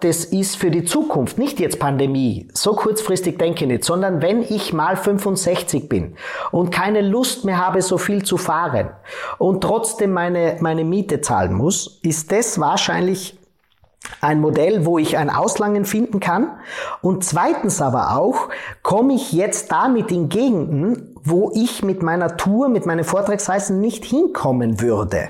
das ist für die Zukunft, nicht jetzt Pandemie, so kurzfristig denke ich nicht, sondern wenn ich mal 65 bin und keine Lust mehr habe, so viel zu fahren und trotzdem meine, meine Miete zahlen muss, ist das wahrscheinlich ein Modell, wo ich ein Auslangen finden kann. Und zweitens aber auch, komme ich jetzt damit in Gegenden, wo ich mit meiner Tour, mit meinen Vortragsreisen nicht hinkommen würde.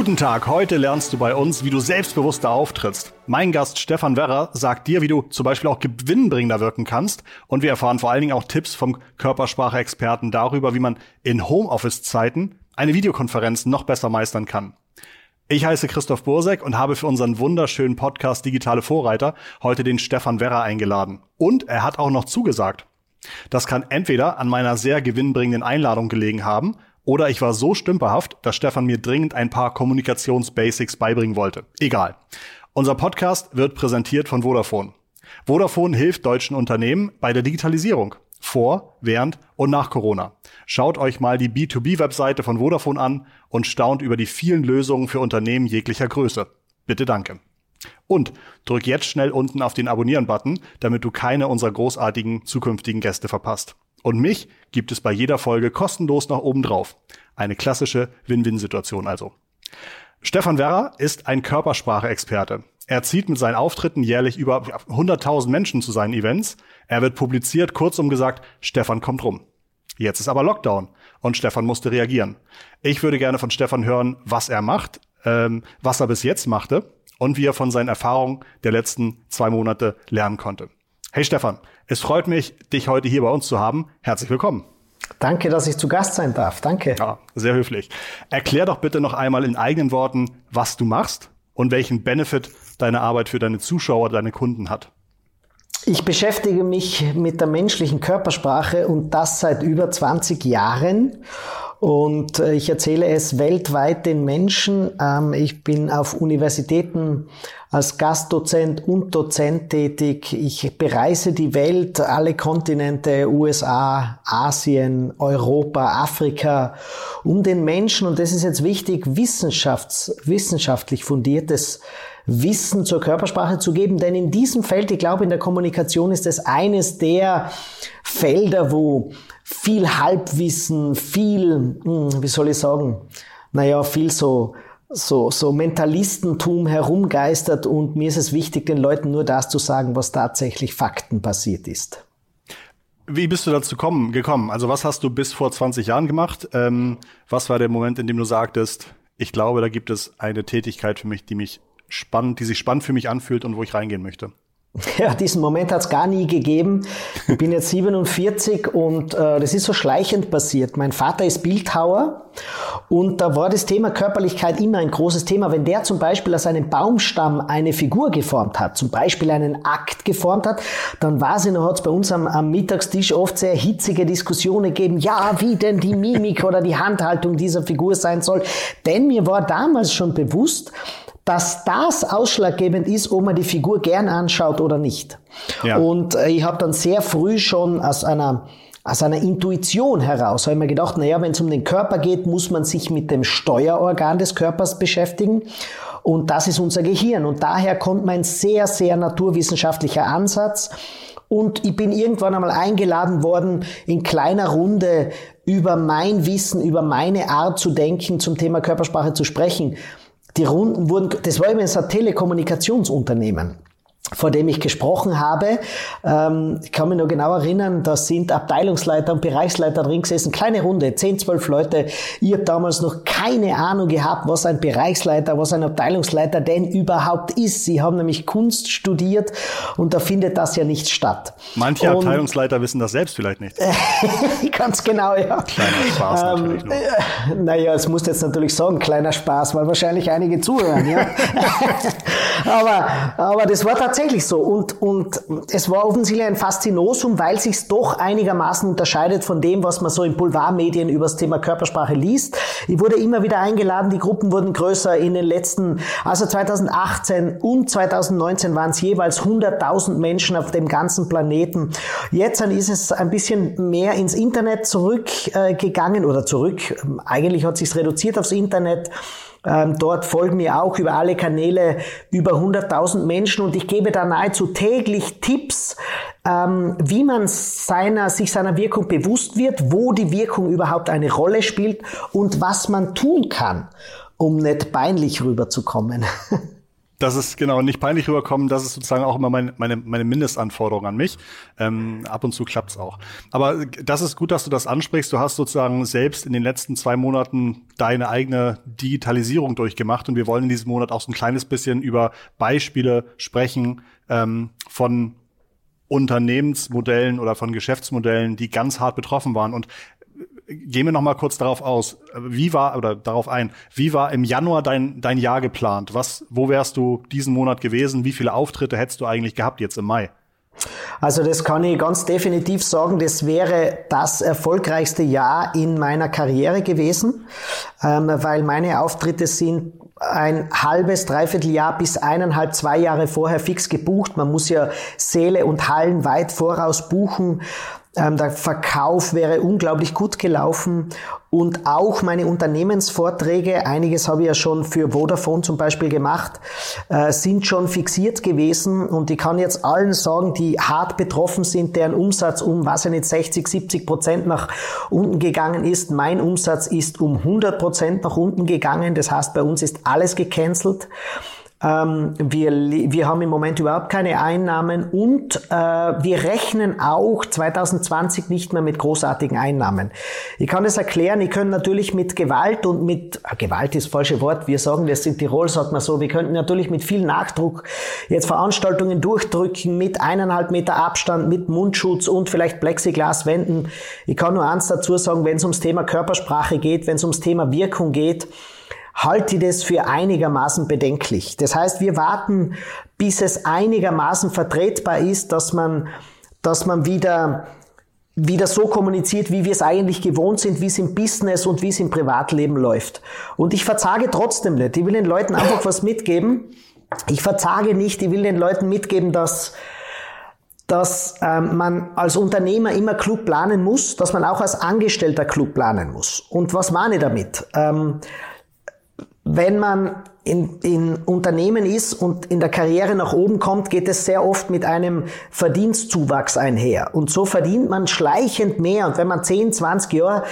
Guten Tag, heute lernst du bei uns, wie du selbstbewusster auftrittst. Mein Gast Stefan Werrer sagt dir, wie du zum Beispiel auch gewinnbringender wirken kannst und wir erfahren vor allen Dingen auch Tipps vom Körpersprache-Experten darüber, wie man in Homeoffice-Zeiten eine Videokonferenz noch besser meistern kann. Ich heiße Christoph Bursek und habe für unseren wunderschönen Podcast Digitale Vorreiter heute den Stefan Werrer eingeladen. Und er hat auch noch zugesagt. Das kann entweder an meiner sehr gewinnbringenden Einladung gelegen haben oder ich war so stümperhaft, dass Stefan mir dringend ein paar Kommunikationsbasics beibringen wollte. Egal. Unser Podcast wird präsentiert von Vodafone. Vodafone hilft deutschen Unternehmen bei der Digitalisierung. Vor, während und nach Corona. Schaut euch mal die B2B-Webseite von Vodafone an und staunt über die vielen Lösungen für Unternehmen jeglicher Größe. Bitte danke. Und drück jetzt schnell unten auf den Abonnieren-Button, damit du keine unserer großartigen zukünftigen Gäste verpasst. Und mich gibt es bei jeder Folge kostenlos nach oben drauf. Eine klassische Win-Win-Situation also. Stefan Werrer ist ein Körpersprache-Experte. Er zieht mit seinen Auftritten jährlich über 100.000 Menschen zu seinen Events. Er wird publiziert, kurzum gesagt, Stefan kommt rum. Jetzt ist aber Lockdown und Stefan musste reagieren. Ich würde gerne von Stefan hören, was er macht, ähm, was er bis jetzt machte und wie er von seinen Erfahrungen der letzten zwei Monate lernen konnte. Hey Stefan, es freut mich, dich heute hier bei uns zu haben. Herzlich willkommen. Danke, dass ich zu Gast sein darf. Danke. Ja, sehr höflich. Erklär doch bitte noch einmal in eigenen Worten, was du machst und welchen Benefit deine Arbeit für deine Zuschauer, deine Kunden hat. Ich beschäftige mich mit der menschlichen Körpersprache und das seit über 20 Jahren und äh, ich erzähle es weltweit den Menschen. Ähm, ich bin auf Universitäten als Gastdozent und Dozent tätig. Ich bereise die Welt, alle Kontinente, USA, Asien, Europa, Afrika, um den Menschen, und das ist jetzt wichtig, wissenschafts-, wissenschaftlich fundiertes Wissen zur Körpersprache zu geben. Denn in diesem Feld, ich glaube, in der Kommunikation ist es eines der Felder, wo viel Halbwissen, viel, hm, wie soll ich sagen, naja, viel so, so, so Mentalistentum herumgeistert und mir ist es wichtig, den Leuten nur das zu sagen, was tatsächlich faktenbasiert ist. Wie bist du dazu kommen, gekommen? Also was hast du bis vor 20 Jahren gemacht? Ähm, was war der Moment, in dem du sagtest, ich glaube, da gibt es eine Tätigkeit für mich, die mich spannend, die sich spannend für mich anfühlt und wo ich reingehen möchte? Ja, diesen Moment hat es gar nie gegeben. Ich bin jetzt 47 und äh, das ist so schleichend passiert. Mein Vater ist Bildhauer und da war das Thema Körperlichkeit immer ein großes Thema. Wenn der zum Beispiel aus einem Baumstamm eine Figur geformt hat, zum Beispiel einen Akt geformt hat, dann war sie noch, hat es bei uns am, am Mittagstisch oft sehr hitzige Diskussionen gegeben, ja, wie denn die Mimik oder die Handhaltung dieser Figur sein soll. Denn mir war damals schon bewusst, dass das ausschlaggebend ist, ob man die Figur gern anschaut oder nicht. Ja. Und äh, ich habe dann sehr früh schon aus einer aus einer Intuition heraus habe ich mir gedacht, naja, wenn es um den Körper geht, muss man sich mit dem Steuerorgan des Körpers beschäftigen. Und das ist unser Gehirn. Und daher kommt mein sehr, sehr naturwissenschaftlicher Ansatz. Und ich bin irgendwann einmal eingeladen worden, in kleiner Runde über mein Wissen, über meine Art zu denken, zum Thema Körpersprache zu sprechen. Die Runden wurden, das war übrigens ein Telekommunikationsunternehmen vor dem ich gesprochen habe. Ähm, ich kann mich noch genau erinnern, da sind Abteilungsleiter und Bereichsleiter drin gesessen, kleine Runde, 10, 12 Leute. Ich habe damals noch keine Ahnung gehabt, was ein Bereichsleiter, was ein Abteilungsleiter denn überhaupt ist. Sie haben nämlich Kunst studiert und da findet das ja nicht statt. Manche und, Abteilungsleiter wissen das selbst vielleicht nicht. Ganz genau, ja. Kleiner Spaß ähm, natürlich nur. Äh, naja, es muss jetzt natürlich sagen, kleiner Spaß, weil wahrscheinlich einige zuhören, ja. aber, aber das war tatsächlich tatsächlich so. Und, und es war offensichtlich ein Faszinosum, weil sich doch einigermaßen unterscheidet von dem, was man so in Boulevardmedien über das Thema Körpersprache liest. Ich wurde immer wieder eingeladen, die Gruppen wurden größer in den letzten, also 2018 und 2019 waren es jeweils 100.000 Menschen auf dem ganzen Planeten. Jetzt ist es ein bisschen mehr ins Internet zurückgegangen oder zurück. Eigentlich hat sich reduziert aufs Internet. Ähm, dort folgen mir auch über alle Kanäle über 100.000 Menschen und ich gebe da nahezu täglich Tipps, ähm, wie man seiner, sich seiner Wirkung bewusst wird, wo die Wirkung überhaupt eine Rolle spielt und was man tun kann, um nicht peinlich rüberzukommen. das ist genau nicht peinlich rüberkommen. Das ist sozusagen auch immer meine, meine, meine Mindestanforderung an mich. Ähm, ab und zu klappt's auch. Aber das ist gut, dass du das ansprichst. Du hast sozusagen selbst in den letzten zwei Monaten deine eigene Digitalisierung durchgemacht und wir wollen in diesem Monat auch so ein kleines bisschen über Beispiele sprechen ähm, von Unternehmensmodellen oder von Geschäftsmodellen, die ganz hart betroffen waren. Und gehen wir noch mal kurz darauf aus. Wie war oder darauf ein? Wie war im Januar dein dein Jahr geplant? Was wo wärst du diesen Monat gewesen? Wie viele Auftritte hättest du eigentlich gehabt jetzt im Mai? Also das kann ich ganz definitiv sagen, das wäre das erfolgreichste Jahr in meiner Karriere gewesen, ähm, weil meine Auftritte sind ein halbes, dreiviertel Jahr bis eineinhalb, zwei Jahre vorher fix gebucht. Man muss ja Säle und Hallen weit voraus buchen. Ähm, der Verkauf wäre unglaublich gut gelaufen und auch meine Unternehmensvorträge, einiges habe ich ja schon für Vodafone zum Beispiel gemacht, äh, sind schon fixiert gewesen und ich kann jetzt allen sagen, die hart betroffen sind, deren Umsatz um, was ja nicht, 60, 70 Prozent nach unten gegangen ist. Mein Umsatz ist um 100 Prozent nach unten gegangen. Das heißt, bei uns ist alles gecancelt. Ähm, wir, wir haben im Moment überhaupt keine Einnahmen und äh, wir rechnen auch 2020 nicht mehr mit großartigen Einnahmen. Ich kann das erklären, ich könnte natürlich mit Gewalt und mit, äh, Gewalt ist das falsche Wort, wir sagen das in Tirol, sagt man so, wir könnten natürlich mit viel Nachdruck jetzt Veranstaltungen durchdrücken mit eineinhalb Meter Abstand, mit Mundschutz und vielleicht Plexiglaswänden. Ich kann nur eins dazu sagen, wenn es ums Thema Körpersprache geht, wenn es ums Thema Wirkung geht, halte ich das für einigermaßen bedenklich. Das heißt, wir warten, bis es einigermaßen vertretbar ist, dass man, dass man wieder wieder so kommuniziert, wie wir es eigentlich gewohnt sind, wie es im Business und wie es im Privatleben läuft. Und ich verzage trotzdem nicht. Ich will den Leuten einfach was mitgeben. Ich verzage nicht. Ich will den Leuten mitgeben, dass dass ähm, man als Unternehmer immer klug planen muss, dass man auch als Angestellter klug planen muss. Und was meine ich damit? Ähm, wenn man in, in Unternehmen ist und in der Karriere nach oben kommt, geht es sehr oft mit einem Verdienstzuwachs einher. Und so verdient man schleichend mehr. Und wenn man 10, 20 Jahre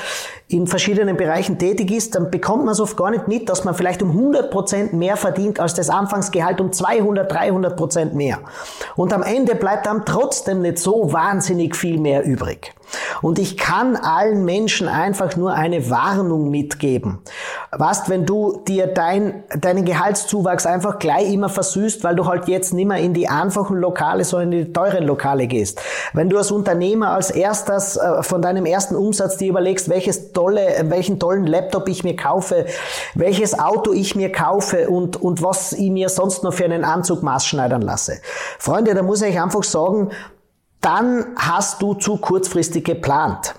in verschiedenen Bereichen tätig ist, dann bekommt man es oft gar nicht mit, dass man vielleicht um 100 Prozent mehr verdient als das Anfangsgehalt um 200, 300 Prozent mehr. Und am Ende bleibt dann trotzdem nicht so wahnsinnig viel mehr übrig. Und ich kann allen Menschen einfach nur eine Warnung mitgeben. Was, wenn du dir dein, deinen Gehaltszuwachs einfach gleich immer versüßt, weil du halt jetzt nicht mehr in die einfachen Lokale, sondern in die teuren Lokale gehst. Wenn du als Unternehmer als erstes äh, von deinem ersten Umsatz dir überlegst, welches tolle, welchen tollen Laptop ich mir kaufe, welches Auto ich mir kaufe und, und was ich mir sonst noch für einen Anzug maßschneidern lasse. Freunde, da muss ich einfach sagen, dann hast du zu kurzfristig geplant.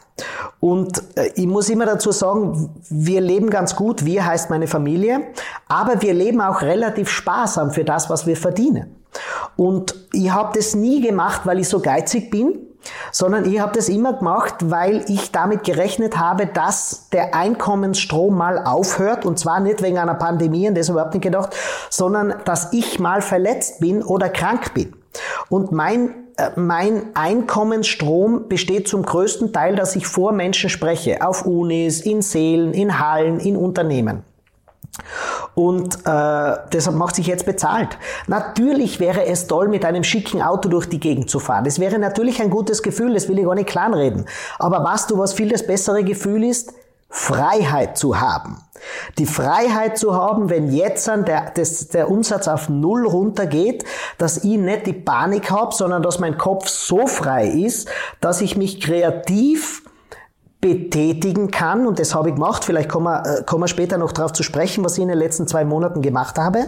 Und äh, ich muss immer dazu sagen, wir leben ganz gut, wir heißt meine Familie, aber wir leben auch relativ sparsam für das, was wir verdienen. Und ich habe das nie gemacht, weil ich so geizig bin, sondern ich habe das immer gemacht, weil ich damit gerechnet habe, dass der Einkommensstrom mal aufhört und zwar nicht wegen einer Pandemie, und das überhaupt nicht gedacht, sondern dass ich mal verletzt bin oder krank bin. Und mein mein Einkommensstrom besteht zum größten Teil, dass ich vor Menschen spreche, auf Unis, in Seelen, in Hallen, in Unternehmen. Und äh, deshalb macht sich jetzt bezahlt. Natürlich wäre es toll, mit einem schicken Auto durch die Gegend zu fahren. Das wäre natürlich ein gutes Gefühl, das will ich gar nicht kleinreden. Aber weißt du, was viel das bessere Gefühl ist? Freiheit zu haben. Die Freiheit zu haben, wenn jetzt der, das, der Umsatz auf Null runtergeht, dass ich nicht die Panik habe, sondern dass mein Kopf so frei ist, dass ich mich kreativ betätigen kann, und das habe ich gemacht, vielleicht kommen wir, äh, kommen wir später noch darauf zu sprechen, was ich in den letzten zwei Monaten gemacht habe,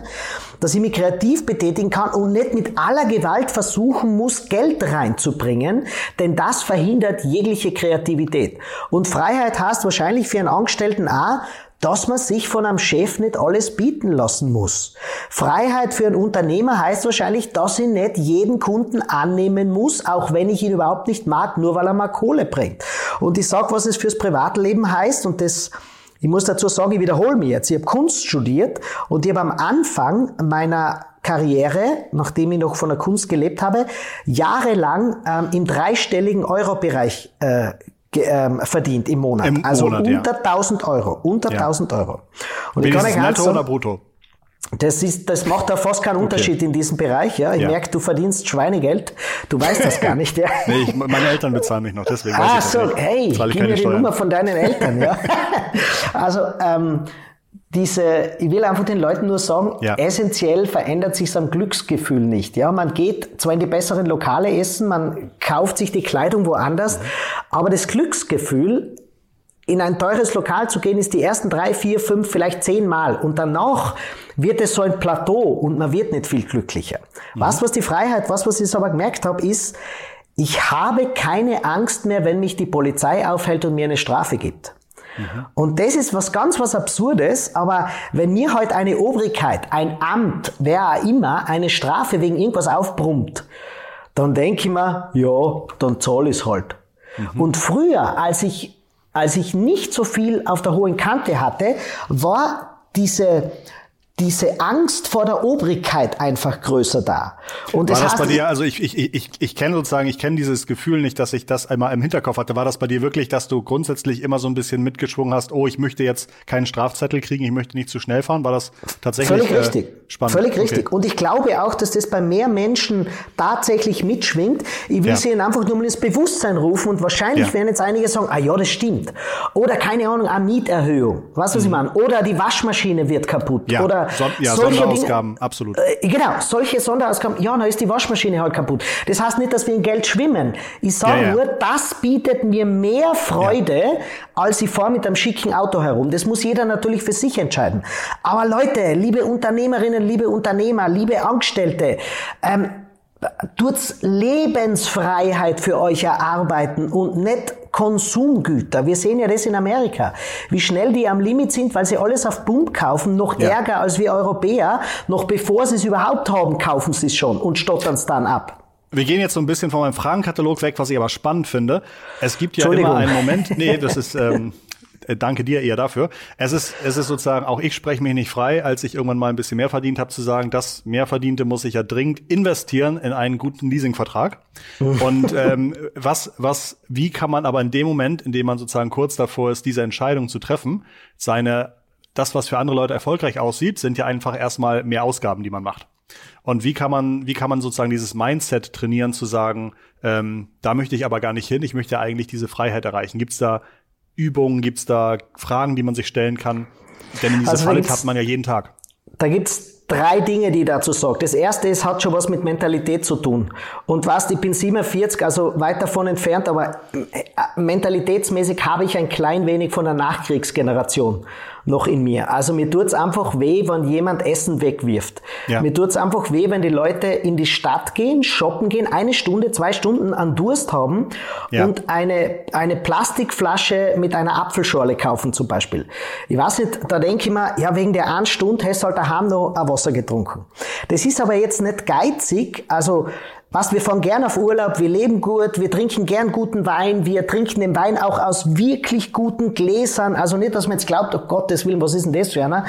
dass ich mich kreativ betätigen kann und nicht mit aller Gewalt versuchen muss, Geld reinzubringen, denn das verhindert jegliche Kreativität. Und Freiheit heißt wahrscheinlich für einen Angestellten auch, dass man sich von einem Chef nicht alles bieten lassen muss. Freiheit für einen Unternehmer heißt wahrscheinlich, dass ich nicht jeden Kunden annehmen muss, auch wenn ich ihn überhaupt nicht mag, nur weil er mal Kohle bringt. Und ich sag, was es fürs Privatleben heißt und das ich muss dazu sagen, ich wiederhole mich jetzt. Ich habe Kunst studiert und ich habe am Anfang meiner Karriere, nachdem ich noch von der Kunst gelebt habe, jahrelang ähm, im dreistelligen Euro-Bereich äh, ähm, verdient im Monat. Im also Monat, unter ja. 1000 Euro. Unter ja. 1000 Euro. Und ich kann euch netto sagen, oder brutto? Das, ist, das macht da fast keinen Unterschied okay. in diesem Bereich. Ja. Ich ja. merke, du verdienst Schweinegeld. Du weißt das gar nicht. Ja. nee, ich, meine Eltern bezahlen mich noch, deswegen ah, weiß ich so, hey, gib mir die Nummer von deinen Eltern. Ja. also ähm, diese, ich will einfach den Leuten nur sagen, ja. essentiell verändert sich am Glücksgefühl nicht. Ja, man geht zwar in die besseren Lokale essen, man kauft sich die Kleidung woanders, mhm. aber das Glücksgefühl, in ein teures Lokal zu gehen, ist die ersten drei, vier, fünf, vielleicht zehn Mal. Und danach wird es so ein Plateau und man wird nicht viel glücklicher. Mhm. Was, was die Freiheit, was, was ich aber gemerkt habe, ist, ich habe keine Angst mehr, wenn mich die Polizei aufhält und mir eine Strafe gibt. Mhm. Und das ist was ganz was Absurdes, aber wenn mir heute eine Obrigkeit, ein Amt, wer auch immer, eine Strafe wegen irgendwas aufbrummt, dann denke ich mir, ja, dann zahl ich halt. Mhm. Und früher, als ich, als ich nicht so viel auf der hohen Kante hatte, war diese, diese Angst vor der Obrigkeit einfach größer da. Und war das, das bei dir, also ich, ich, ich, ich kenne sozusagen, ich kenne dieses Gefühl nicht, dass ich das einmal im Hinterkopf hatte. War das bei dir wirklich, dass du grundsätzlich immer so ein bisschen mitgeschwungen hast, oh, ich möchte jetzt keinen Strafzettel kriegen, ich möchte nicht zu schnell fahren? War das tatsächlich Völlig äh, richtig. spannend? Völlig okay. richtig. Und ich glaube auch, dass das bei mehr Menschen tatsächlich mitschwingt. Ich will ja. sie ihnen einfach nur mal ins Bewusstsein rufen und wahrscheinlich ja. werden jetzt einige sagen, ah ja, das stimmt. Oder keine Ahnung, eine Mieterhöhung. Weißt du, was mhm. ich meine? Oder die Waschmaschine wird kaputt. Ja. Oder Son ja, solche Sonderausgaben, Dinge, absolut. Äh, genau, solche Sonderausgaben. Ja, dann ist die Waschmaschine halt kaputt. Das heißt nicht, dass wir in Geld schwimmen. Ich sage ja, ja. nur, das bietet mir mehr Freude, als ich fahre mit einem schicken Auto herum. Das muss jeder natürlich für sich entscheiden. Aber Leute, liebe Unternehmerinnen, liebe Unternehmer, liebe Angestellte, ähm, tut's Lebensfreiheit für euch erarbeiten und nicht Konsumgüter. Wir sehen ja das in Amerika, wie schnell die am Limit sind, weil sie alles auf Pump kaufen, noch ja. ärger als wir Europäer. Noch bevor sie es überhaupt haben, kaufen sie es schon und stottern es dann ab. Wir gehen jetzt so ein bisschen von meinem Fragenkatalog weg, was ich aber spannend finde. Es gibt ja immer einen Moment, nee, das ist, ähm, äh, danke dir eher dafür. Es ist, es ist sozusagen, auch ich spreche mich nicht frei, als ich irgendwann mal ein bisschen mehr verdient habe, zu sagen, das mehr verdiente muss ich ja dringend investieren in einen guten Leasingvertrag. Und ähm, was, was, wie kann man aber in dem Moment, in dem man sozusagen kurz davor ist, diese Entscheidung zu treffen, seine, das, was für andere Leute erfolgreich aussieht, sind ja einfach erstmal mehr Ausgaben, die man macht. Und wie kann man, wie kann man sozusagen dieses Mindset trainieren, zu sagen, ähm, da möchte ich aber gar nicht hin, ich möchte eigentlich diese Freiheit erreichen. Gibt es da Übungen? Gibt es da Fragen, die man sich stellen kann? Denn in dieser also Falle hat man ja jeden Tag. Da gibt's drei Dinge, die dazu sagen. Das erste ist, hat schon was mit Mentalität zu tun. Und was, ich bin 47, also weit davon entfernt, aber äh, mentalitätsmäßig habe ich ein klein wenig von der Nachkriegsgeneration noch in mir. Also mir tut's einfach weh, wenn jemand Essen wegwirft. Ja. Mir tut's einfach weh, wenn die Leute in die Stadt gehen, shoppen gehen, eine Stunde, zwei Stunden an Durst haben ja. und eine, eine Plastikflasche mit einer Apfelschorle kaufen zum Beispiel. Ich weiß nicht, da denke ich mir, ja, wegen der einen Stunde hast du halt daheim noch ein Wasser getrunken. Das ist aber jetzt nicht geizig, also was, wir fahren gern auf Urlaub, wir leben gut, wir trinken gern guten Wein, wir trinken den Wein auch aus wirklich guten Gläsern. Also nicht, dass man jetzt glaubt, oh Gottes Willen, was ist denn das für einer?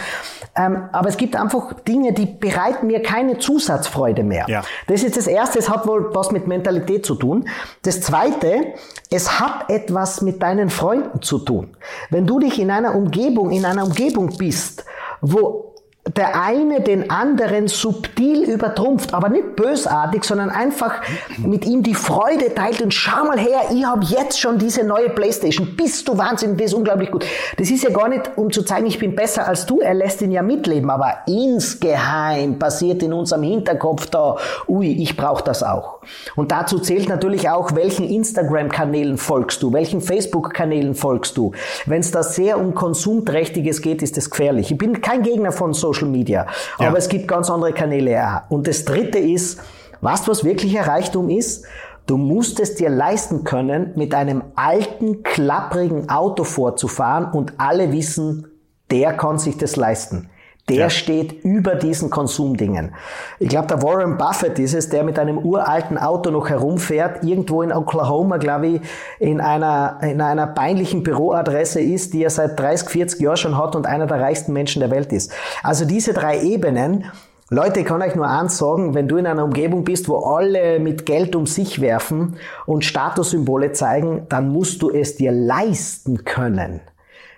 Ähm, aber es gibt einfach Dinge, die bereiten mir keine Zusatzfreude mehr. Ja. Das ist das Erste, es hat wohl was mit Mentalität zu tun. Das Zweite, es hat etwas mit deinen Freunden zu tun. Wenn du dich in einer Umgebung, in einer Umgebung bist, wo der eine den anderen subtil übertrumpft, aber nicht bösartig, sondern einfach mit ihm die Freude teilt und schau mal her, ich habe jetzt schon diese neue Playstation, bist du wahnsinnig, das ist unglaublich gut. Das ist ja gar nicht, um zu zeigen, ich bin besser als du, er lässt ihn ja mitleben, aber insgeheim passiert in unserem Hinterkopf da, ui, ich brauche das auch. Und dazu zählt natürlich auch, welchen Instagram-Kanälen folgst du, welchen Facebook-Kanälen folgst du. Wenn es da sehr um Konsumträchtiges geht, ist das gefährlich. Ich bin kein Gegner von so Social Media. Ja. Aber es gibt ganz andere Kanäle. Ja. Und das dritte ist, was was wirklicher Reichtum ist? Du musst es dir leisten können, mit einem alten, klapprigen Auto vorzufahren und alle wissen, der kann sich das leisten. Der ja. steht über diesen Konsumdingen. Ich glaube, der Warren Buffett ist es, der mit einem uralten Auto noch herumfährt, irgendwo in Oklahoma, glaube ich, in einer, in einer peinlichen Büroadresse ist, die er seit 30, 40 Jahren schon hat und einer der reichsten Menschen der Welt ist. Also diese drei Ebenen, Leute, ich kann euch nur eins sagen, wenn du in einer Umgebung bist, wo alle mit Geld um sich werfen und Statussymbole zeigen, dann musst du es dir leisten können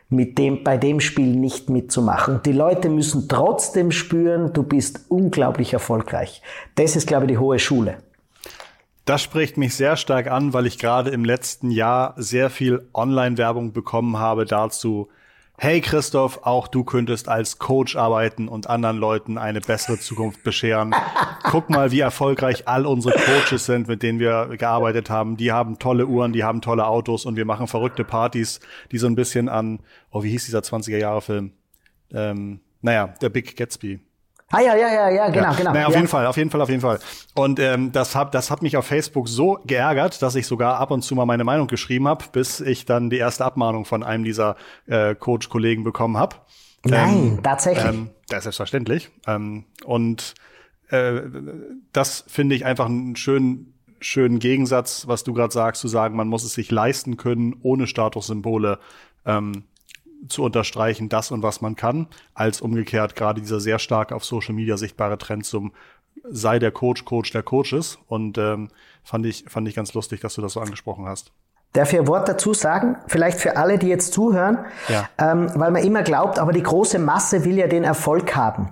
mit dem, bei dem Spiel nicht mitzumachen. Die Leute müssen trotzdem spüren, du bist unglaublich erfolgreich. Das ist, glaube ich, die hohe Schule. Das spricht mich sehr stark an, weil ich gerade im letzten Jahr sehr viel Online-Werbung bekommen habe dazu, hey Christoph, auch du könntest als Coach arbeiten und anderen Leuten eine bessere Zukunft bescheren. Guck mal, wie erfolgreich all unsere Coaches sind, mit denen wir gearbeitet haben. Die haben tolle Uhren, die haben tolle Autos und wir machen verrückte Partys, die so ein bisschen an, oh, wie hieß dieser 20er Jahre Film? Ähm, naja, der Big Gatsby. Ah ja, ja, ja, ja, genau, ja. genau. Naja, auf ja. jeden Fall, auf jeden Fall, auf jeden Fall. Und ähm, das hat, das hat mich auf Facebook so geärgert, dass ich sogar ab und zu mal meine Meinung geschrieben habe, bis ich dann die erste Abmahnung von einem dieser äh, Coach-Kollegen bekommen habe. Nein, ähm, tatsächlich. Ähm, das ist selbstverständlich. Ähm, und äh, das finde ich einfach einen schönen, schönen Gegensatz, was du gerade sagst, zu sagen, man muss es sich leisten können, ohne Statussymbole ähm, zu unterstreichen, das und was man kann, als umgekehrt gerade dieser sehr stark auf Social Media sichtbare Trend zum sei der Coach, Coach der Coaches. Und ähm, fand ich fand ich ganz lustig, dass du das so angesprochen hast. Darf ich ein Wort dazu sagen? Vielleicht für alle, die jetzt zuhören, ja. ähm, weil man immer glaubt, aber die große Masse will ja den Erfolg haben.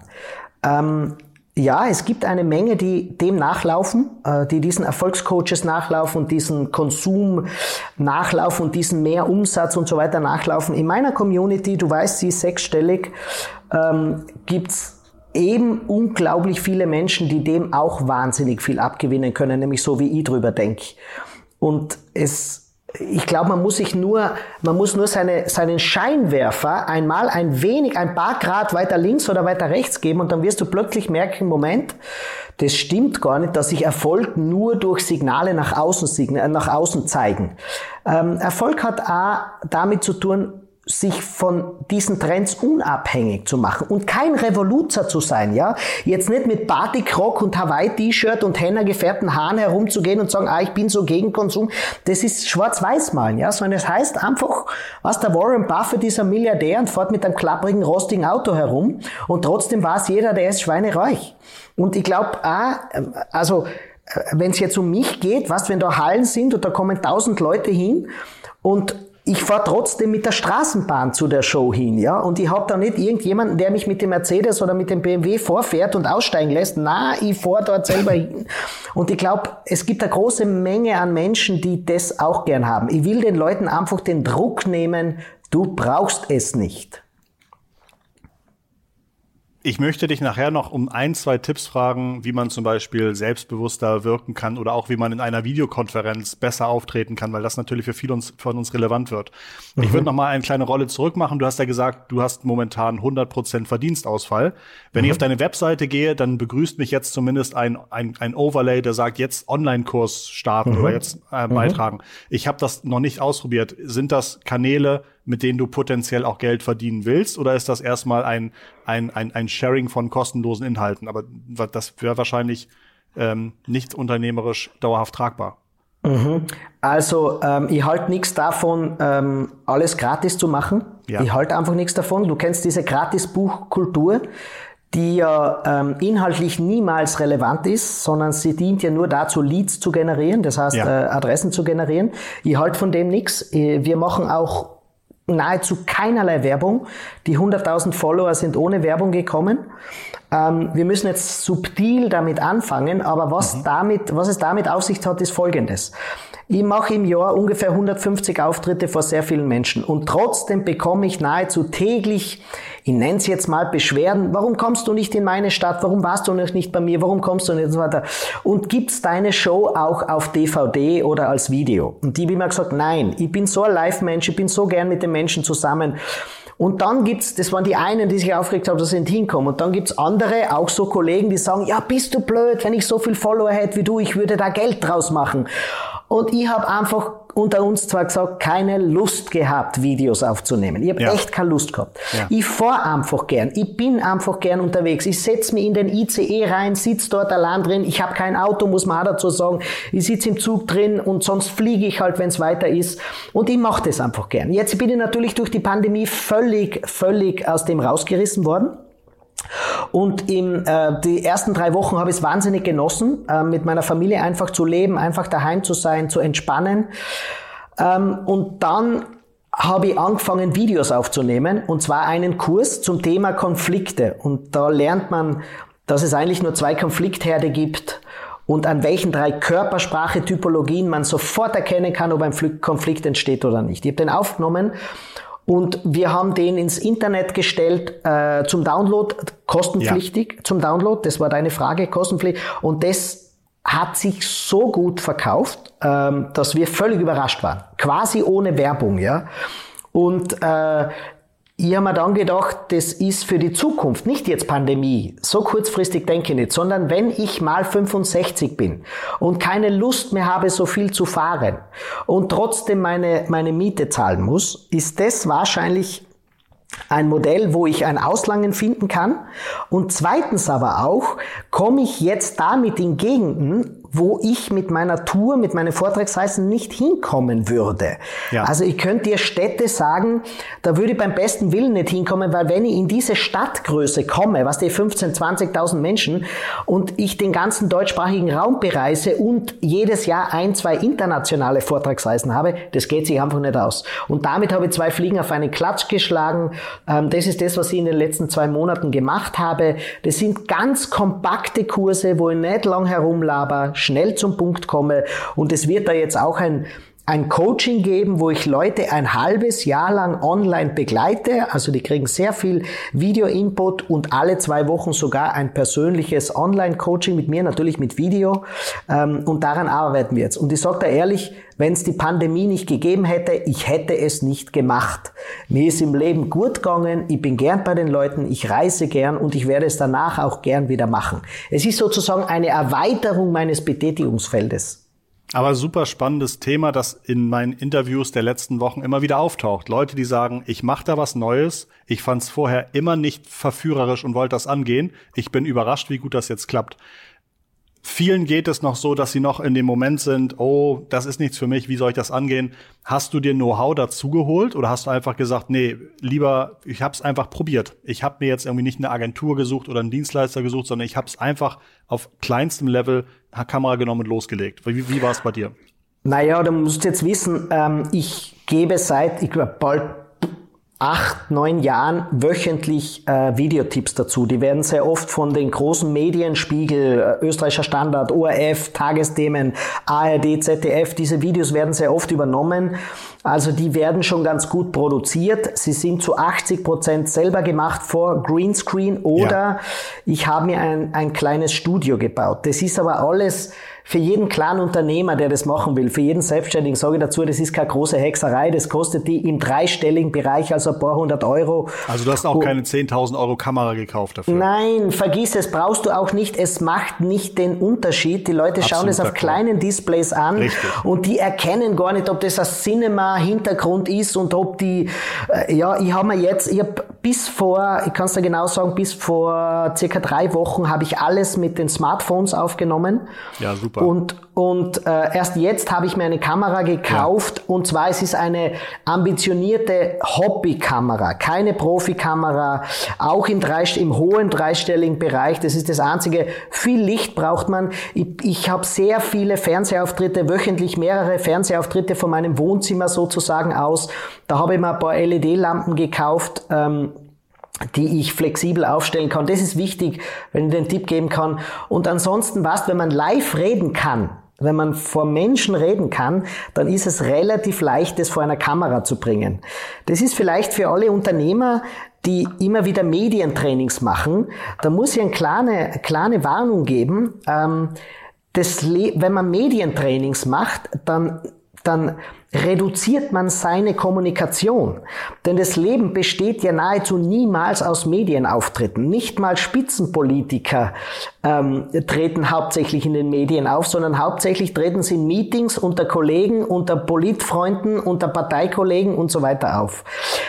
Ähm, ja, es gibt eine Menge, die dem nachlaufen, äh, die diesen Erfolgscoaches nachlaufen und diesen Konsum nachlaufen und diesen mehr Umsatz und so weiter nachlaufen. In meiner Community, du weißt, sie ist sechsstellig, ähm, gibt's eben unglaublich viele Menschen, die dem auch wahnsinnig viel abgewinnen können, nämlich so wie ich drüber denke. Und es ich glaube, man muss sich nur, man muss nur seine, seinen Scheinwerfer einmal ein wenig, ein paar Grad weiter links oder weiter rechts geben und dann wirst du plötzlich merken, Moment, das stimmt gar nicht, dass sich Erfolg nur durch Signale nach außen, nach außen zeigen. Ähm, Erfolg hat A, damit zu tun, sich von diesen Trends unabhängig zu machen und kein Revoluzer zu sein, ja. Jetzt nicht mit Batikrock und Hawaii-T-Shirt und Henna gefärbten Haaren herumzugehen und sagen, ah, ich bin so gegen Konsum. Das ist schwarz-weiß malen, ja. Sondern es heißt einfach, was der Warren Buffett ein Milliardär und fährt mit einem klapprigen, rostigen Auto herum und trotzdem weiß jeder, der ist schweinereich. Und ich glaube, ah, also, äh, wenn es jetzt um mich geht, was, wenn da Hallen sind und da kommen tausend Leute hin und ich fahre trotzdem mit der Straßenbahn zu der Show hin, ja, und ich habe da nicht irgendjemanden, der mich mit dem Mercedes oder mit dem BMW vorfährt und aussteigen lässt. Na, ich fahre dort selber hin. Und ich glaube, es gibt eine große Menge an Menschen, die das auch gern haben. Ich will den Leuten einfach den Druck nehmen, du brauchst es nicht. Ich möchte dich nachher noch um ein, zwei Tipps fragen, wie man zum Beispiel selbstbewusster wirken kann oder auch wie man in einer Videokonferenz besser auftreten kann, weil das natürlich für viele uns, von uns relevant wird. Mhm. Ich würde noch mal eine kleine Rolle zurück machen. Du hast ja gesagt, du hast momentan 100 Prozent Verdienstausfall. Wenn mhm. ich auf deine Webseite gehe, dann begrüßt mich jetzt zumindest ein, ein, ein Overlay, der sagt, jetzt Online-Kurs starten mhm. oder jetzt äh, mhm. beitragen. Ich habe das noch nicht ausprobiert. Sind das Kanäle, mit denen du potenziell auch Geld verdienen willst? Oder ist das erstmal ein, ein, ein, ein Sharing von kostenlosen Inhalten? Aber das wäre wahrscheinlich ähm, nicht unternehmerisch dauerhaft tragbar. Mhm. Also ähm, ich halte nichts davon, ähm, alles gratis zu machen. Ja. Ich halte einfach nichts davon. Du kennst diese Gratis-Buchkultur, die ja ähm, inhaltlich niemals relevant ist, sondern sie dient ja nur dazu, Leads zu generieren, das heißt ja. äh, Adressen zu generieren. Ich halte von dem nichts. Äh, wir machen auch nahezu keinerlei Werbung. Die 100.000 Follower sind ohne Werbung gekommen. Ähm, wir müssen jetzt subtil damit anfangen, aber was mhm. damit, was es damit auf sich hat, ist Folgendes. Ich mache im Jahr ungefähr 150 Auftritte vor sehr vielen Menschen und trotzdem bekomme ich nahezu täglich, ich nenne es jetzt mal Beschwerden, warum kommst du nicht in meine Stadt, warum warst du noch nicht bei mir, warum kommst du nicht und so weiter. Und gibt's deine Show auch auf DVD oder als Video? Und die haben immer gesagt, nein, ich bin so ein Live-Mensch, ich bin so gern mit den Menschen zusammen. Und dann gibt's, das waren die einen, die sich aufgeregt haben, dass sie nicht hinkommen. Und dann gibt's andere, auch so Kollegen, die sagen, ja, bist du blöd, wenn ich so viel Follower hätte wie du, ich würde da Geld draus machen. Und ich habe einfach unter uns zwar gesagt, keine Lust gehabt, Videos aufzunehmen. Ich habe ja. echt keine Lust gehabt. Ja. Ich fahr einfach gern. Ich bin einfach gern unterwegs. Ich setz mich in den ICE rein, sitz dort allein drin. Ich habe kein Auto, muss man auch dazu sagen. Ich sitz im Zug drin und sonst fliege ich halt, wenn es weiter ist. Und ich mache das einfach gern. Jetzt bin ich natürlich durch die Pandemie völlig, völlig aus dem rausgerissen worden. Und im, äh, die ersten drei Wochen habe ich es wahnsinnig genossen, äh, mit meiner Familie einfach zu leben, einfach daheim zu sein, zu entspannen. Ähm, und dann habe ich angefangen, Videos aufzunehmen, und zwar einen Kurs zum Thema Konflikte. Und da lernt man, dass es eigentlich nur zwei Konfliktherde gibt und an welchen drei Körpersprache-Typologien man sofort erkennen kann, ob ein Konflikt entsteht oder nicht. Ich habe den aufgenommen und wir haben den ins Internet gestellt äh, zum Download, kostenpflichtig ja. zum Download. Das war deine Frage, kostenpflichtig. Und das hat sich so gut verkauft, ähm, dass wir völlig überrascht waren. Quasi ohne Werbung, ja. Und äh, ich habe mir dann gedacht, das ist für die Zukunft, nicht jetzt Pandemie, so kurzfristig denke ich nicht, sondern wenn ich mal 65 bin und keine Lust mehr habe, so viel zu fahren und trotzdem meine, meine Miete zahlen muss, ist das wahrscheinlich ein Modell, wo ich ein Auslangen finden kann. Und zweitens aber auch, komme ich jetzt damit in Gegenden, wo ich mit meiner Tour, mit meinen Vortragsreisen nicht hinkommen würde. Ja. Also ich könnte dir Städte sagen, da würde ich beim besten Willen nicht hinkommen, weil wenn ich in diese Stadtgröße komme, was die 15, 20.000 Menschen und ich den ganzen deutschsprachigen Raum bereise und jedes Jahr ein, zwei internationale Vortragsreisen habe, das geht sich einfach nicht aus. Und damit habe ich zwei Fliegen auf einen Klatsch geschlagen. Ähm, das ist das, was ich in den letzten zwei Monaten gemacht habe. Das sind ganz kompakte Kurse, wo ich nicht lang herumlaber, schnell zum Punkt komme. Und es wird da jetzt auch ein ein Coaching geben, wo ich Leute ein halbes Jahr lang online begleite. Also die kriegen sehr viel Video-Input und alle zwei Wochen sogar ein persönliches Online-Coaching mit mir, natürlich mit Video. Ähm, und daran arbeiten wir jetzt. Und ich sage da ehrlich, wenn es die Pandemie nicht gegeben hätte, ich hätte es nicht gemacht. Mir ist im Leben gut gegangen, ich bin gern bei den Leuten, ich reise gern und ich werde es danach auch gern wieder machen. Es ist sozusagen eine Erweiterung meines Betätigungsfeldes. Aber super spannendes Thema, das in meinen Interviews der letzten Wochen immer wieder auftaucht. Leute, die sagen, ich mache da was Neues, ich fand es vorher immer nicht verführerisch und wollte das angehen. Ich bin überrascht, wie gut das jetzt klappt. Vielen geht es noch so, dass sie noch in dem Moment sind, oh, das ist nichts für mich, wie soll ich das angehen? Hast du dir Know-how dazugeholt oder hast du einfach gesagt, nee, lieber, ich habe es einfach probiert. Ich habe mir jetzt irgendwie nicht eine Agentur gesucht oder einen Dienstleister gesucht, sondern ich habe es einfach auf kleinstem Level Kamera genommen und losgelegt. Wie, wie war es bei dir? Naja, du musst jetzt wissen, ähm, ich gebe seit, ich glaube, bald acht, neun Jahren wöchentlich äh, Videotipps dazu. Die werden sehr oft von den großen Medien, Spiegel, äh, Österreichischer Standard, ORF, Tagesthemen, ARD, ZDF, diese Videos werden sehr oft übernommen. Also die werden schon ganz gut produziert. Sie sind zu 80 Prozent selber gemacht vor Greenscreen oder ja. ich habe mir ein, ein kleines Studio gebaut. Das ist aber alles für jeden kleinen Unternehmer, der das machen will, für jeden Selbstständigen, sage ich dazu, das ist keine große Hexerei, das kostet die im dreistelligen Bereich, also ein paar hundert Euro. Also du hast auch keine 10.000 Euro Kamera gekauft dafür? Nein, vergiss es, brauchst du auch nicht, es macht nicht den Unterschied. Die Leute schauen es auf kleinen Displays an Richtig. und die erkennen gar nicht, ob das ein Cinema-Hintergrund ist und ob die, äh, ja, ich habe mir jetzt, ich habe bis vor, ich kann es dir genau sagen, bis vor circa drei Wochen habe ich alles mit den Smartphones aufgenommen. Ja, super. Super. Und, und äh, erst jetzt habe ich mir eine Kamera gekauft ja. und zwar es ist eine ambitionierte Hobbykamera, keine Profikamera, auch im, drei, im hohen dreistelligen Bereich. Das ist das Einzige. Viel Licht braucht man. Ich, ich habe sehr viele Fernsehauftritte, wöchentlich mehrere Fernsehauftritte von meinem Wohnzimmer sozusagen aus. Da habe ich mir ein paar LED-Lampen gekauft. Ähm, die ich flexibel aufstellen kann. Das ist wichtig, wenn ich den Tipp geben kann. Und ansonsten, was, wenn man live reden kann, wenn man vor Menschen reden kann, dann ist es relativ leicht, das vor einer Kamera zu bringen. Das ist vielleicht für alle Unternehmer, die immer wieder Medientrainings machen, da muss ich eine kleine, kleine Warnung geben. Ähm, das, wenn man Medientrainings macht, dann, dann reduziert man seine Kommunikation. Denn das Leben besteht ja nahezu niemals aus Medienauftritten. Nicht mal Spitzenpolitiker ähm, treten hauptsächlich in den Medien auf, sondern hauptsächlich treten sie in Meetings unter Kollegen, unter Politfreunden, unter Parteikollegen und so weiter auf.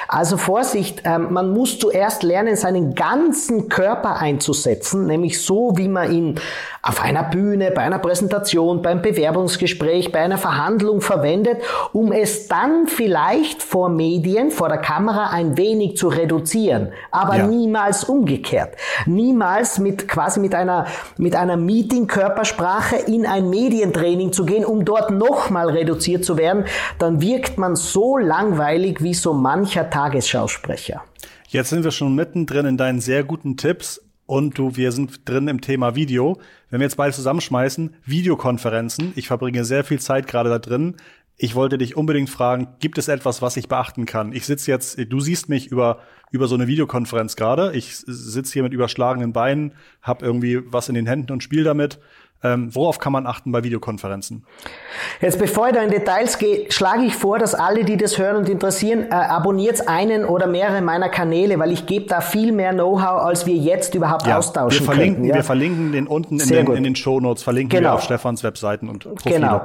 Also Vorsicht, ähm, man muss zuerst lernen, seinen ganzen Körper einzusetzen, nämlich so, wie man ihn auf einer Bühne, bei einer Präsentation, beim Bewerbungsgespräch, bei einer Verhandlung verwendet um es dann vielleicht vor Medien, vor der Kamera ein wenig zu reduzieren, aber ja. niemals umgekehrt. Niemals mit quasi mit einer, mit einer Meeting-Körpersprache in ein Medientraining zu gehen, um dort nochmal reduziert zu werden, dann wirkt man so langweilig wie so mancher Tagesschausprecher. Jetzt sind wir schon mittendrin in deinen sehr guten Tipps und du, wir sind drin im Thema Video. Wenn wir jetzt beide zusammenschmeißen, Videokonferenzen, ich verbringe sehr viel Zeit gerade da drin. Ich wollte dich unbedingt fragen, gibt es etwas, was ich beachten kann? Ich sitze jetzt, du siehst mich über, über so eine Videokonferenz gerade. Ich sitze hier mit überschlagenen Beinen, habe irgendwie was in den Händen und spiele damit. Ähm, worauf kann man achten bei Videokonferenzen? Jetzt, bevor ich da in Details gehe, schlage ich vor, dass alle, die das hören und interessieren, äh, abonniert einen oder mehrere meiner Kanäle, weil ich gebe da viel mehr Know-how, als wir jetzt überhaupt ja, austauschen wir verlinken, können. Ja? Wir verlinken den unten in den, in den Show Notes, verlinken genau. wir auf Stefans Webseiten und Profile. Genau.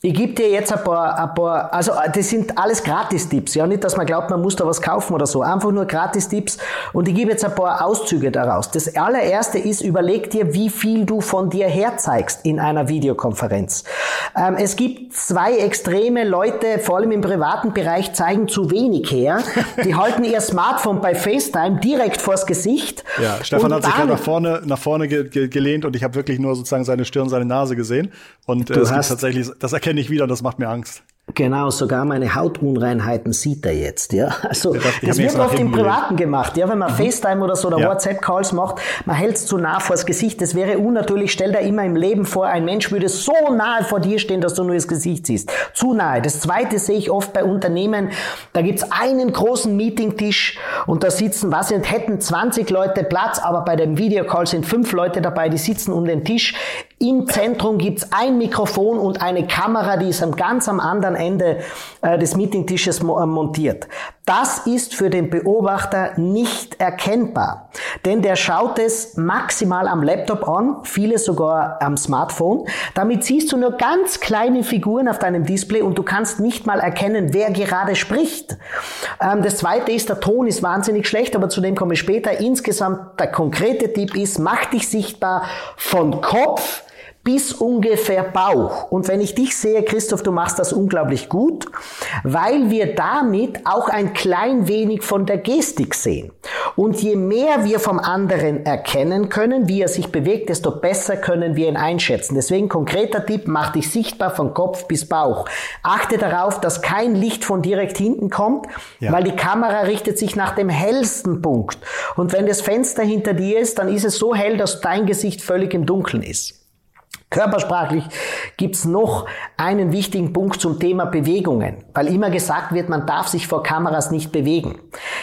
Ich gebe dir jetzt ein paar, ein paar, also das sind alles Gratis-Tipps, ja, nicht, dass man glaubt, man muss da was kaufen oder so, einfach nur Gratis-Tipps und ich gebe jetzt ein paar Auszüge daraus. Das allererste ist, überleg dir, wie viel du von dir herzeigst in einer Videokonferenz. Ähm, es gibt zwei extreme Leute, vor allem im privaten Bereich, zeigen zu wenig her. Die halten ihr Smartphone bei FaceTime direkt vors Gesicht. Ja, Stefan hat sich gerade nach vorne, nach vorne ge ge gelehnt und ich habe wirklich nur sozusagen seine Stirn, seine Nase gesehen und äh, es gibt tatsächlich, das erkennt kenne ich wieder das macht mir Angst. Genau, sogar meine Hautunreinheiten sieht er jetzt, ja. Also, das, das wird oft im Privaten gemacht, ja, wenn man mhm. FaceTime oder so oder ja. WhatsApp-Calls macht, man hält es zu nah vors Gesicht. Das wäre unnatürlich. Stell dir immer im Leben vor, ein Mensch würde so nahe vor dir stehen, dass du nur das Gesicht siehst. Zu nahe. Das zweite sehe ich oft bei Unternehmen, da gibt's einen großen Meetingtisch und da sitzen, was sind, hätten 20 Leute Platz, aber bei dem Videocall sind fünf Leute dabei, die sitzen um den Tisch. Im Zentrum gibt's ein Mikrofon und eine Kamera, die ist am ganz am anderen Ende äh, des Meetingtisches äh, montiert. Das ist für den Beobachter nicht erkennbar, denn der schaut es maximal am Laptop an, viele sogar am Smartphone. Damit siehst du nur ganz kleine Figuren auf deinem Display und du kannst nicht mal erkennen, wer gerade spricht. Ähm, das zweite ist, der Ton ist wahnsinnig schlecht, aber zu dem komme ich später. Insgesamt der konkrete Tipp ist, mach dich sichtbar von Kopf bis ungefähr Bauch. Und wenn ich dich sehe, Christoph, du machst das unglaublich gut, weil wir damit auch ein klein wenig von der Gestik sehen. Und je mehr wir vom anderen erkennen können, wie er sich bewegt, desto besser können wir ihn einschätzen. Deswegen konkreter Tipp, mach dich sichtbar von Kopf bis Bauch. Achte darauf, dass kein Licht von direkt hinten kommt, ja. weil die Kamera richtet sich nach dem hellsten Punkt. Und wenn das Fenster hinter dir ist, dann ist es so hell, dass dein Gesicht völlig im Dunkeln ist. Körpersprachlich gibt's noch einen wichtigen Punkt zum Thema Bewegungen, weil immer gesagt wird, man darf sich vor Kameras nicht bewegen.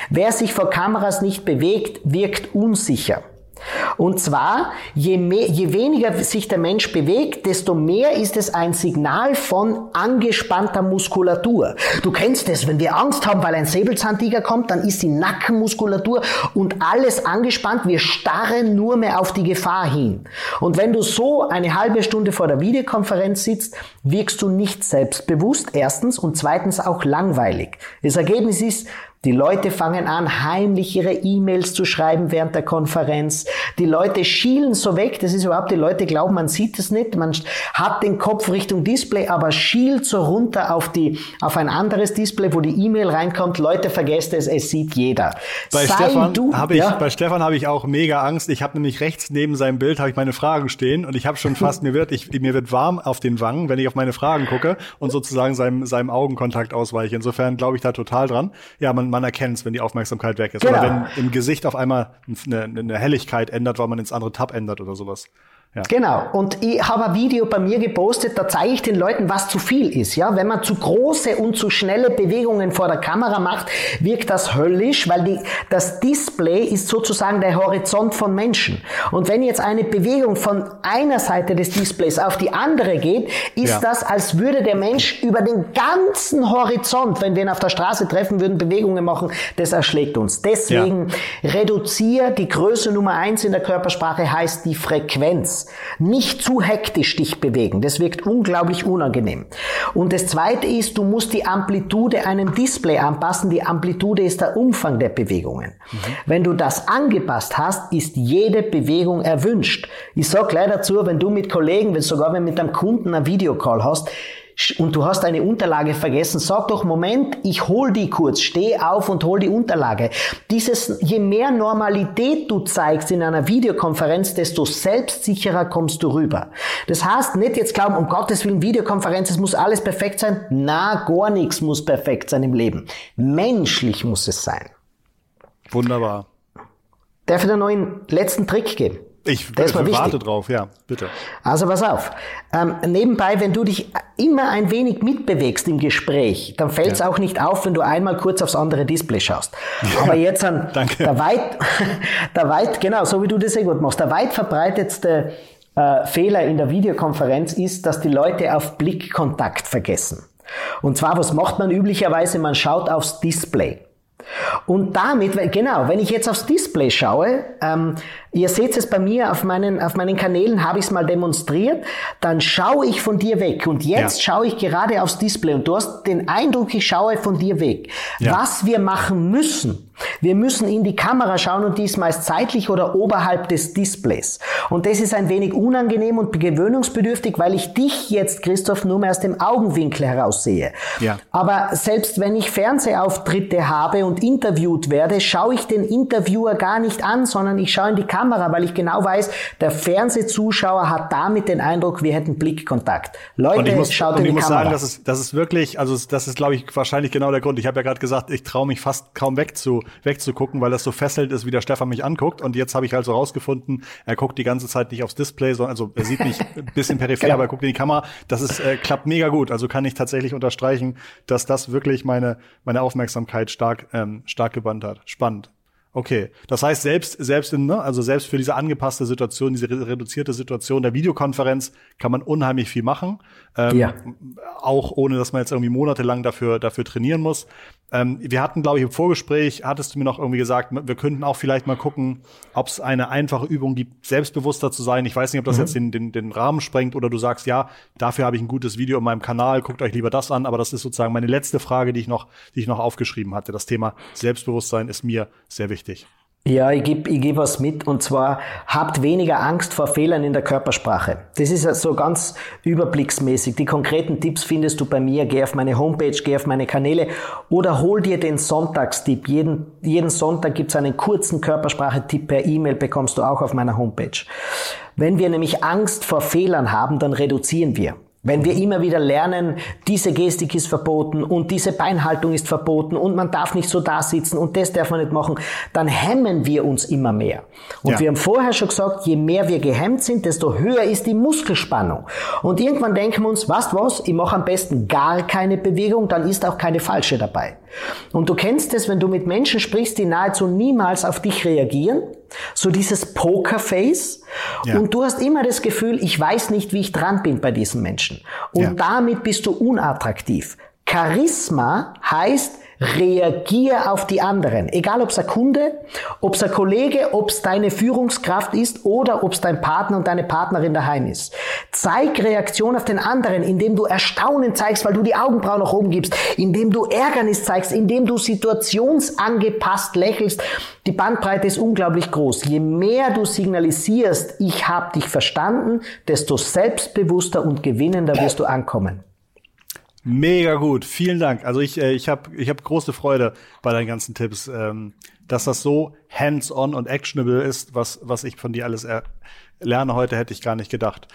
Wer sich vor Kameras nicht bewegt, wirkt unsicher. Und zwar, je, mehr, je weniger sich der Mensch bewegt, desto mehr ist es ein Signal von angespannter Muskulatur. Du kennst es, wenn wir Angst haben, weil ein Säbelzahntiger kommt, dann ist die Nackenmuskulatur und alles angespannt. Wir starren nur mehr auf die Gefahr hin. Und wenn du so eine halbe Stunde vor der Videokonferenz sitzt, wirkst du nicht selbstbewusst, erstens, und zweitens auch langweilig. Das Ergebnis ist, Die Leute fangen an, heimlich ihre E-Mails zu schreiben während der Konferenz. Die Leute schielen so weg. Das ist überhaupt, die Leute glauben, man sieht es nicht. Man hat den Kopf Richtung Display, aber schielt so runter auf die, auf ein anderes Display, wo die E-Mail reinkommt. Leute, vergesst es, es sieht jeder. Bei Sei Stefan habe ich, ja? bei Stefan habe ich auch mega Angst. Ich habe nämlich rechts neben seinem Bild habe ich meine Fragen stehen und ich habe schon fast, mir wird, ich, mir wird warm auf den Wangen, wenn ich auf meine Fragen gucke und sozusagen seinem, seinem Augenkontakt ausweiche. Insofern glaube ich da total dran. Ja, man, man erkennt es, wenn die Aufmerksamkeit weg ist. Genau. Oder wenn im Gesicht auf einmal eine, eine Helligkeit ändert, weil man ins andere Tab ändert oder sowas. Ja. Genau. Und ich habe ein Video bei mir gepostet, da zeige ich den Leuten, was zu viel ist. Ja, wenn man zu große und zu schnelle Bewegungen vor der Kamera macht, wirkt das höllisch, weil die, das Display ist sozusagen der Horizont von Menschen. Und wenn jetzt eine Bewegung von einer Seite des Displays auf die andere geht, ist ja. das, als würde der Mensch über den ganzen Horizont, wenn wir ihn auf der Straße treffen würden, Bewegungen machen, das erschlägt uns. Deswegen ja. reduziere die Größe Nummer eins in der Körpersprache heißt die Frequenz. Nicht zu hektisch dich bewegen. Das wirkt unglaublich unangenehm. Und das zweite ist, du musst die Amplitude einem Display anpassen. Die Amplitude ist der Umfang der Bewegungen. Mhm. Wenn du das angepasst hast, ist jede Bewegung erwünscht. Ich sag gleich dazu, wenn du mit Kollegen, wenn sogar wenn mit einem Kunden einen Videocall hast, und du hast eine Unterlage vergessen, sag doch, Moment, ich hol die kurz, steh auf und hol die Unterlage. Dieses, je mehr Normalität du zeigst in einer Videokonferenz, desto selbstsicherer kommst du rüber. Das heißt, nicht jetzt glauben, um Gottes Willen, Videokonferenz, es muss alles perfekt sein. Na, gar nichts muss perfekt sein im Leben. Menschlich muss es sein. Wunderbar. Darf ich dir noch einen letzten Trick geben? Ich, warte drauf, ja, bitte. Also pass auf. Ähm, nebenbei, wenn du dich immer ein wenig mitbewegst im Gespräch, dann fällt es ja. auch nicht auf, wenn du einmal kurz aufs andere Display schaust. Aber jetzt an der weit, der weit, genau, so wie du das sehr gut machst, der weit verbreitetste äh, Fehler in der Videokonferenz ist, dass die Leute auf Blickkontakt vergessen. Und zwar, was macht man üblicherweise? Man schaut aufs Display. Und damit, genau, wenn ich jetzt aufs Display schaue, ähm, ihr seht es bei mir auf meinen, auf meinen Kanälen, habe ich es mal demonstriert, dann schaue ich von dir weg. Und jetzt ja. schaue ich gerade aufs Display und du hast den Eindruck, ich schaue von dir weg. Ja. Was wir machen müssen, wir müssen in die Kamera schauen und die ist meist zeitlich oder oberhalb des Displays. Und das ist ein wenig unangenehm und gewöhnungsbedürftig, weil ich dich jetzt, Christoph, nur mehr aus dem Augenwinkel heraus sehe. Ja. Aber selbst wenn ich Fernsehauftritte habe und interviewt werde, schaue ich den Interviewer gar nicht an, sondern ich schaue in die Kamera, weil ich genau weiß, der Fernsehzuschauer hat damit den Eindruck, wir hätten Blickkontakt. Leute, muss, schaut in die ich muss Kamera. sagen, das ist, das ist wirklich, also das ist, glaube ich, wahrscheinlich genau der Grund. Ich habe ja gerade gesagt, ich traue mich fast kaum weg zu wegzugucken, weil das so fesselnd ist, wie der Stefan mich anguckt. Und jetzt habe ich also rausgefunden, er guckt die ganze Zeit nicht aufs Display, sondern also er sieht mich ein bisschen peripher, genau. aber er guckt in die Kamera. Das ist äh, klappt mega gut. Also kann ich tatsächlich unterstreichen, dass das wirklich meine meine Aufmerksamkeit stark ähm, stark gebannt hat. Spannend. Okay, das heißt selbst selbst in ne, also selbst für diese angepasste Situation, diese reduzierte Situation der Videokonferenz kann man unheimlich viel machen, ähm, ja. auch ohne dass man jetzt irgendwie monatelang dafür dafür trainieren muss. Ähm, wir hatten, glaube ich, im Vorgespräch, hattest du mir noch irgendwie gesagt, wir könnten auch vielleicht mal gucken, ob es eine einfache Übung gibt, selbstbewusster zu sein. Ich weiß nicht, ob das mhm. jetzt den, den, den Rahmen sprengt oder du sagst, ja, dafür habe ich ein gutes Video in meinem Kanal, guckt euch lieber das an. Aber das ist sozusagen meine letzte Frage, die ich noch, die ich noch aufgeschrieben hatte. Das Thema Selbstbewusstsein ist mir sehr wichtig. Ja, ich gebe ich geb was mit und zwar habt weniger Angst vor Fehlern in der Körpersprache. Das ist so ganz überblicksmäßig. Die konkreten Tipps findest du bei mir. Geh auf meine Homepage, geh auf meine Kanäle oder hol dir den Sonntagstipp. Jeden, jeden Sonntag gibt's einen kurzen Körpersprache-Tipp per E-Mail, bekommst du auch auf meiner Homepage. Wenn wir nämlich Angst vor Fehlern haben, dann reduzieren wir. Wenn wir immer wieder lernen, diese Gestik ist verboten und diese Beinhaltung ist verboten und man darf nicht so da sitzen und das darf man nicht machen, dann hemmen wir uns immer mehr. Und ja. wir haben vorher schon gesagt, je mehr wir gehemmt sind, desto höher ist die Muskelspannung. Und irgendwann denken wir uns, was, was, ich mache am besten gar keine Bewegung, dann ist auch keine falsche dabei. Und du kennst es, wenn du mit Menschen sprichst, die nahezu niemals auf dich reagieren, so dieses Pokerface. Ja. Und du hast immer das Gefühl, ich weiß nicht, wie ich dran bin bei diesen Menschen. Und ja. damit bist du unattraktiv. Charisma heißt, reagier auf die anderen. Egal ob es ein Kunde, ob es ein Kollege, ob es deine Führungskraft ist oder ob es dein Partner und deine Partnerin daheim ist. Zeig Reaktion auf den anderen, indem du Erstaunen zeigst, weil du die Augenbrauen nach oben gibst, indem du Ärgernis zeigst, indem du situationsangepasst lächelst. Die Bandbreite ist unglaublich groß. Je mehr du signalisierst, ich habe dich verstanden, desto selbstbewusster und gewinnender wirst du ankommen. Mega gut, vielen Dank. Also ich, äh, ich habe ich hab große Freude bei deinen ganzen Tipps, ähm, dass das so hands-on und actionable ist, was, was ich von dir alles lerne heute, hätte ich gar nicht gedacht.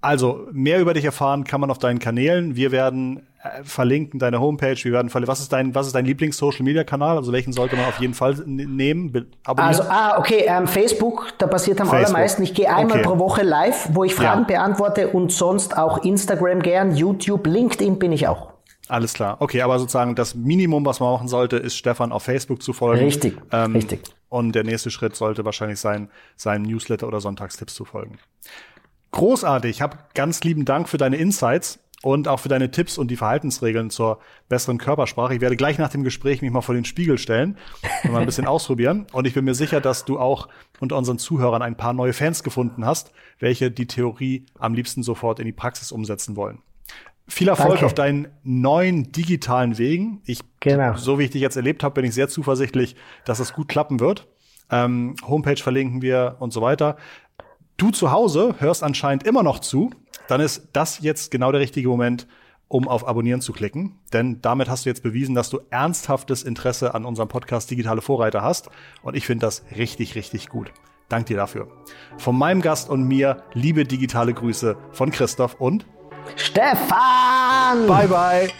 Also, mehr über dich erfahren kann man auf deinen Kanälen. Wir werden äh, verlinken deine Homepage. Wir werden verlinken. Was ist dein, was ist dein Lieblings-Social-Media-Kanal? Also, welchen sollte man auf jeden Fall nehmen? Abonnieren? Also, ah, okay, ähm, Facebook, da passiert am Facebook. allermeisten. Ich gehe einmal okay. pro Woche live, wo ich Fragen ja. beantworte und sonst auch Instagram gern, YouTube, LinkedIn bin ich auch. Alles klar. Okay, aber sozusagen das Minimum, was man machen sollte, ist Stefan auf Facebook zu folgen. Richtig, ähm, richtig. Und der nächste Schritt sollte wahrscheinlich sein, seinem Newsletter oder Sonntagstipps zu folgen. Großartig. Hab ganz lieben Dank für deine Insights und auch für deine Tipps und die Verhaltensregeln zur besseren Körpersprache. Ich werde gleich nach dem Gespräch mich mal vor den Spiegel stellen und mal ein bisschen ausprobieren. Und ich bin mir sicher, dass du auch unter unseren Zuhörern ein paar neue Fans gefunden hast, welche die Theorie am liebsten sofort in die Praxis umsetzen wollen. Viel Erfolg Danke. auf deinen neuen digitalen Wegen. Ich, genau. so wie ich dich jetzt erlebt habe, bin ich sehr zuversichtlich, dass es gut klappen wird. Ähm, Homepage verlinken wir und so weiter du zu Hause hörst anscheinend immer noch zu, dann ist das jetzt genau der richtige Moment, um auf Abonnieren zu klicken. Denn damit hast du jetzt bewiesen, dass du ernsthaftes Interesse an unserem Podcast Digitale Vorreiter hast. Und ich finde das richtig, richtig gut. Dank dir dafür. Von meinem Gast und mir liebe digitale Grüße von Christoph und Stefan. Bye, bye.